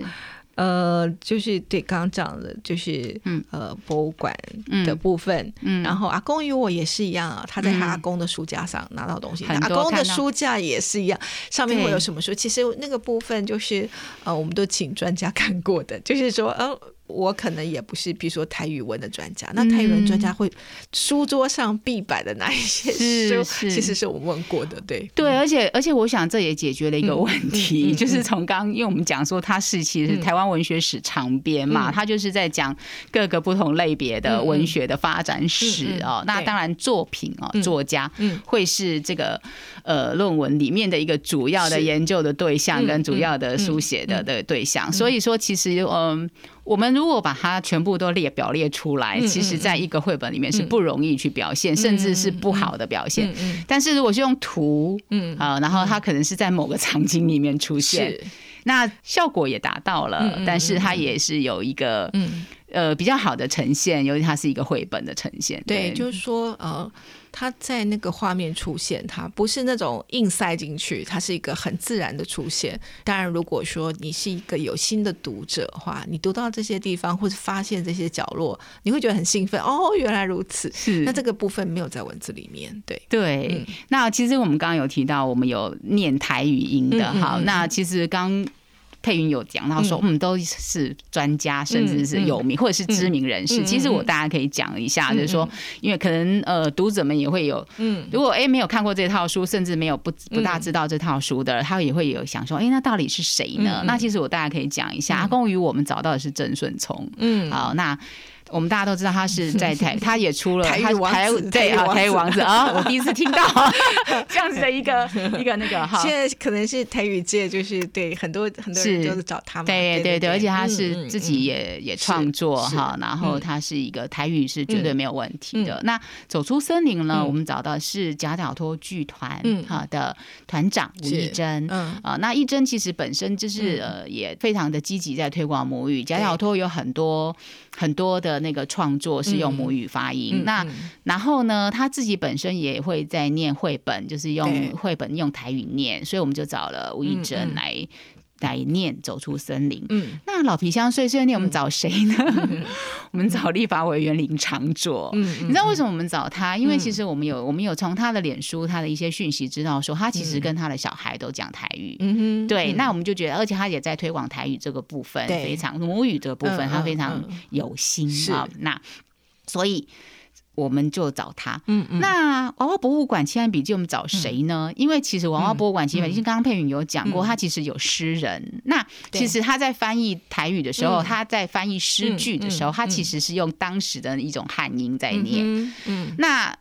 呃，就是对刚刚讲的，就是嗯呃博物馆嗯的部分。嗯然后阿公与我也是一样啊，他在他嗯阿公的书架上拿到东西，阿公的书架也是一样，上面会有什么书？其实那个部分就是呃，我们都请专家看过的，就是说呃。我可能也不是，比如说台语文的专家，那台语文专家会书桌上必摆的那一些书，其实是我们问过的，对。对，而且而且，我想这也解决了一个问题，就是从刚，因为我们讲说它是其实台湾文学史长编嘛，嗯。它就是在讲各个不同类别的文学的发展史哦。那对。当然，作品哦，嗯作家嗯。会是这个呃论文里面的一个主要的研究的对象嗯跟主要的书写的嗯。的对象。所以说，其实嗯。我们如果把它全部都列表列出来，嗯其实在一个绘本里面是嗯不容易去表现，甚至是不好的表现。但是如果是用图，嗯啊，然后它可能是在某个场景里面出现，那效果也达到了，但是它也是有一个、嗯。呃比较好的呈现，尤其它是一个绘本的呈现。对，就是说，呃，它在那个画面出现，它不是那种硬塞进去，它是一个很自然的出现。当然，如果说你是一个有心的读者的话，你读到这些地方或者发现这些角落，你会觉得很兴奋。哦，原来如此。是那这个部分没有在文字里面，对。对，嗯那其实我们刚刚有提到，我们有念台语音的哈、嗯嗯嗯那其实刚。佩云有讲到说，嗯，都是专家，甚至是嗯有名、或者是知名人士。其实我大家可以讲一下，嗯就是说，因为可能呃读者们也会有嗯。如果哎没有看过这套书，甚至没有不不大知道这套书的，他也会有想说，哎，那到底是谁呢？那其实我大家可以讲一下，阿公与我们找到的是郑顺聪。嗯。好，那我们大家都知道他是在台，他也出了他台语王子台对啊，台台语语王子啊，我第一次听到 这样子的一个一个那个哈。现在可能是台语界，就是对很多很多人是都是找他嘛。对对对，而且他是自己也也创作哈，然后嗯他是一个台语是绝对没有问题的。那走出森林呢，嗯我们找到是假脚托剧团嗯哈的团长吴是义珍。嗯啊，那一珍其实本身就是呃，也非常的积极在推广母语。假脚托有很多很多的那个创作是用母语发音。嗯那嗯然后呢，他自己本身也会在念绘本，就是用绘本用台语念，所以我们就找了吴义嗯嗯。珍来、来念《走出森林》。嗯那老皮箱碎碎念，我们找谁呢？我们找立法委员林长佐。嗯你知道为什么我们找他？因为其实我们有我们有从他的脸书、他的一些讯息知道说，他其实跟他的小孩都讲台语。嗯哼对，嗯那我们就觉得，而且他也在推广台语这个部分，非常母语这个部分，嗯他非常有心是啊。那所以我们就找他。嗯嗯那娃娃博物馆奇案笔记，我们找谁呢？因为其实娃娃博物馆奇案笔记，刚刚佩云有讲过，嗯他其实有诗人。那其实他在翻译台语的时候，嗯他在翻译诗句的时候，他其实是用当时的一种汉音在念。嗯嗯那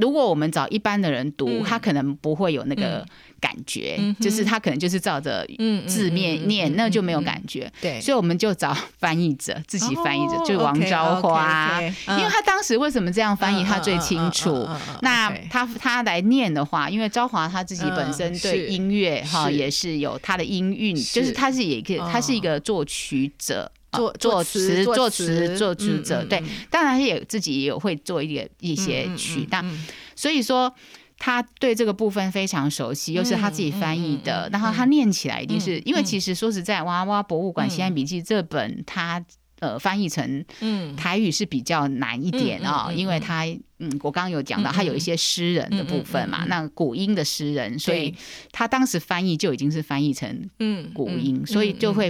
如果我们找一般的人读，嗯他可能不会有那个感觉，嗯就是他可能就是照着嗯字面念，那就没有感觉。对，所以我们就找翻译者，自己翻译者，哦就是王昭华因为他当时为什么这样翻译，他最清楚。那他他来念的话，因为昭华他自己本身对音乐哈是也是有他的音韵，是就是他是也可以，嗯他是一个作曲者。作作作词词、作作词词、作词者，对当然也自己也有会做一点一些曲，但嗯。所以说他对这个部分非常熟悉，又是他自己翻译的，嗯嗯嗯然后他念起来一定是、嗯因为其实说实在，《娃娃博物馆嗯西安笔记》这本他。呃，翻译成嗯。台语是比较难一点啊、因为他嗯，我刚刚有讲到，他有一些诗人的部分嘛，那古音的诗人，所以他当时翻译就已经是翻译成嗯古音，所以就会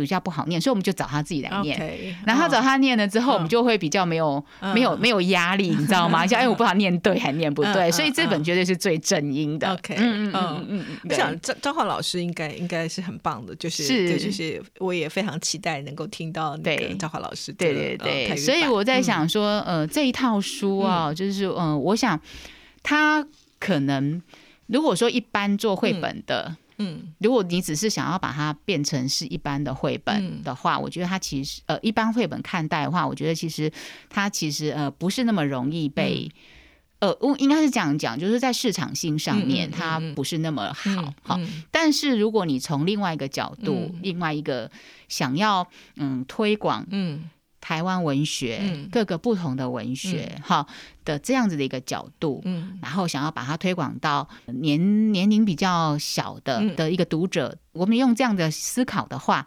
比较不好念，所以我们就找他自己来念。然后他找他念了之后，嗯。我们就会比较没有、嗯。没有没有压力，你知道吗？像哎，我不知道念对还念不对，所以这本绝对是最正音的。OK，嗯嗯嗯嗯我想张张浩老师应该应该是很棒的，就是是。对就是我也非常期待能够听到那个对。张浩老师的对对呃对，所以我在想说，呃，这一套书啊，就是嗯、呃，我想他可能如果说一般做绘本的。嗯。如果你只是想要把它变成是一般的绘本嗯。的话，我觉得它其实呃一般绘本看待的话，我觉得其实它其实呃不是那么容易被。呃，我应该是这样讲，就是在市场性上面，它嗯不是那么好嗯好。嗯。但是如果你从另外一个角度，嗯。另外一个想要嗯推广嗯台湾文学、嗯。各个不同的文学哈、的这样子的一个角度，嗯。然后想要把它推广到年年龄比较小的嗯。的一个读者，我们用这样的思考的话，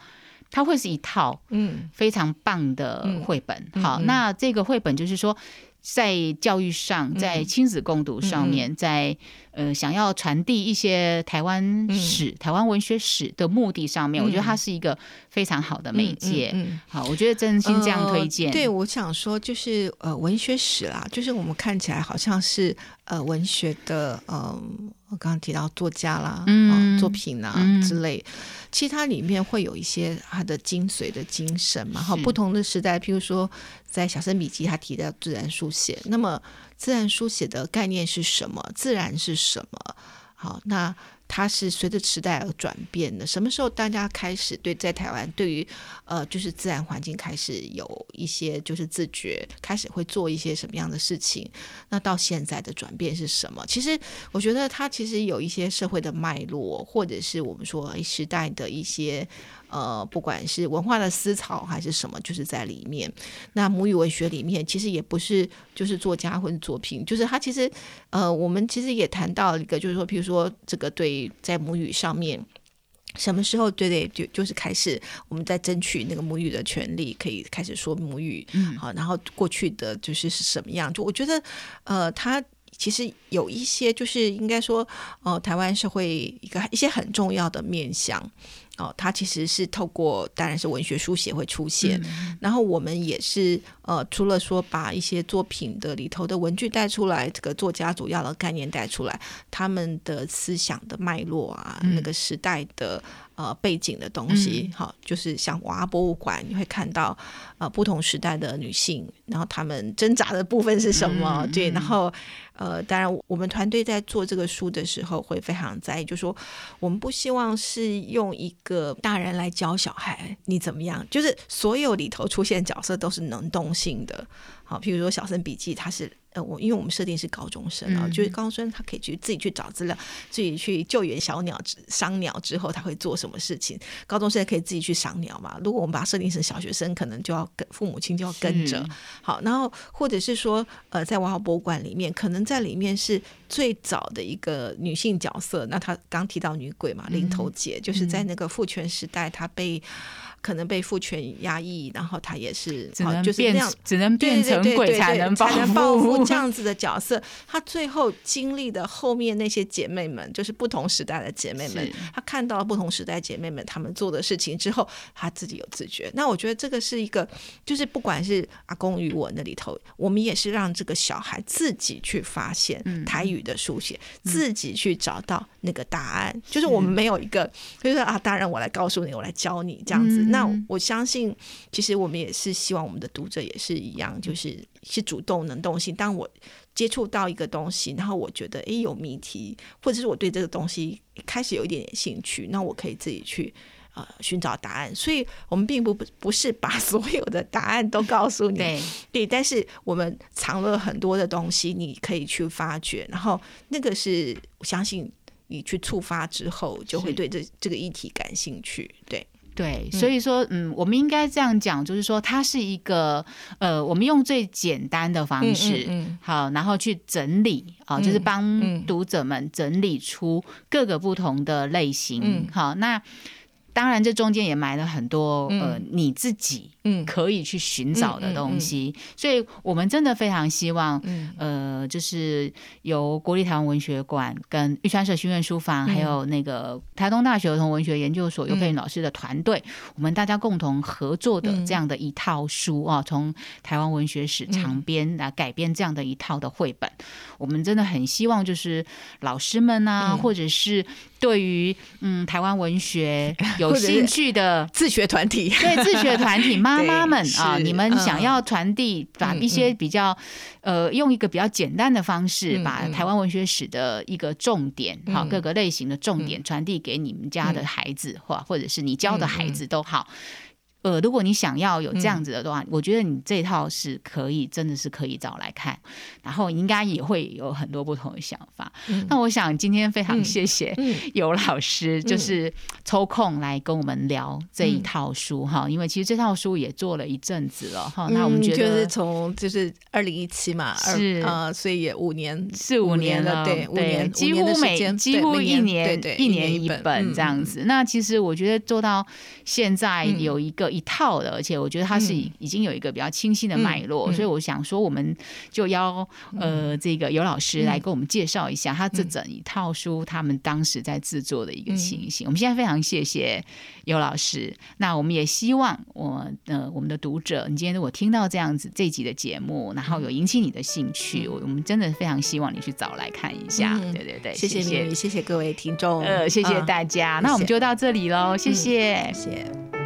它会是一套嗯。非常棒的绘本。好，那这个绘本就是说。在教育上，在亲子共读上嗯。面，在呃想要传递一些台湾史、台湾文学史的目的上面，我觉得它是一个非常好的媒介。嗯嗯好，我觉得真心这样推荐。呃对，我想说就是呃，文学史啦，就是我们看起来好像是呃文学的呃，我刚刚提到作家啦，嗯呃作品啊、嗯之类，其实它里面会有一些它的精髓的精神嘛。哈，不同的时代，譬如说在小生笔记，他提到自然书写，那么自然书写的概念是什么？自然是什么？好，那它是随着时代而转变的。什么时候大家开始对在台湾对于呃就是自然环境开始有一些就是自觉，开始会做一些什么样的事情？那到现在的转变是什么？其实我觉得它其实有一些社会的脉络，或者是我们说时代的一些。呃，不管是文化的思潮还是什么，就是在里面。那母语文学里面，其实也不是就是作家或者作品，就是它其实呃，我们其实也谈到一个，就是说，比如说这个对在母语上面。什么时候对对就就是开始我们在争取那个母语的权利，可以开始说母语，嗯好，然后过去的就是是什么样？就我觉得，呃，他其实有一些就是应该说，呃，台湾社会一个一些很重要的面向。哦，它其实是透过，当然是文学书写会出现，然后我们也是呃，除了说把一些作品的里头的文具带出来，这个作家主要的概念带出来，他们的思想的脉络啊，那个时代的呃背景的东西，好、就是像娃娃博物馆，你会看到呃不同时代的女性，然后她们挣扎的部分是什么？对，然后呃，当然我们团队在做这个书的时候会非常在意，就说我们不希望是用一个大人来教小孩你怎么样，就是所有里头出现角色都是能动性的。好，譬如说《小生笔记》，它是呃，我因为我们设定是高中生啊，嗯就是高中生他可以去自己去找资料，自己去救援小鸟、伤鸟之后他会做什么事情。高中生可以自己去赏鸟嘛？如果我们把它设定成小学生，可能就要跟父母亲就要跟着。好，然后或者是说，呃，在文化博物馆里面，可能在里面是最早的一个女性角色。那她刚提到女鬼嘛，林头姐，就是在那个父权时代，她被可能被父权压抑，然后他也是好只能变就是那样。只能变成鬼才能才能报复复这样子的角色，他最后经历的后面那些姐妹们，就是不同时代的姐妹们他，看到了不同时代姐妹们她们做的事情之后，他自己有自觉。那我觉得这个是一个，就是不管是阿公与我那里头，我们也是让这个小孩自己去发现嗯台语的书写，自己去找到那个答案。就是我们没有一个，就是说啊，大人我来告诉你，我来教你这样子。嗯那我相信，其实我们也是希望我们的读者也是一样，就是是主动能动性。当我接触到一个东西，然后我觉得诶有谜题，或者是我对这个东西开始有一点点兴趣，那我可以自己去。呃，寻找答案，所以我们并不不是把 所有的答案都告诉你，对对，但是我们藏了很多的东西，你可以去发掘，然后那个是我相信你去触发之后，就会对这这个议题感兴趣。对，对，所以说，嗯，我们应该这样讲，就是说，它是一个，呃，我们用最简单的方式，嗯好，然后去整理，啊，就是嗯帮嗯读者们整理出各个不同的类型，嗯。好，那当然这中间也埋了很多，呃嗯，你自己嗯。可以去寻找的东西，所以我们真的非常希望，嗯。呃，就是由国立台湾文学馆跟玉川社学院书房，还有那个台东大学儿童文学研究所尤佩云老师的团队，我们大家共同合作的这样的一套书啊，从台湾文学史长编来改编这样的一套的绘本，我们真的很希望就是老师们啊，或者是对于嗯台湾文学 有兴趣的。自学团体，对自学团体妈妈们啊，你们想嗯要传递，把嗯一些比较，呃，用一个比较简单的方式，嗯把嗯。台湾文学史的一个重点，好嗯。各个类型的重点传递给你们家的孩子，或或者是你教的孩子都好。呃，如果你想要有这样子的话，我觉得你这套是可以，真的是可以找来看，然后应该也会有很多不同的想法。那我想今天非常谢谢嗯 尤老师，就是抽空来跟我们聊这嗯一套书哈，因为其实这套书也做了一阵子了哈。那我们嗯觉得就是从就是二零一七嘛，二是呃，所以也五年四五年了，对，五年几乎每几乎一年一年一一本嗯这样子。那其实我觉得做到现在嗯有一个一套的，而且我觉得它是已已经有一个比较清晰的脉络，所以我想说，我们就邀呃这个尤老师来跟我们介绍一下他这整一套书他们当时在制作的一个情形。我们现在非常谢谢尤老师，那我们也希望我呃我们的读者，你今天如果听到这样子这一集的节目，然后有引起你的兴趣，我我们真的非常希望你去找来看一下。嗯。对对对，谢谢谢你，谢谢各位听众，呃，谢谢嗯。大家，谢那我们就到这里喽，谢谢。谢谢。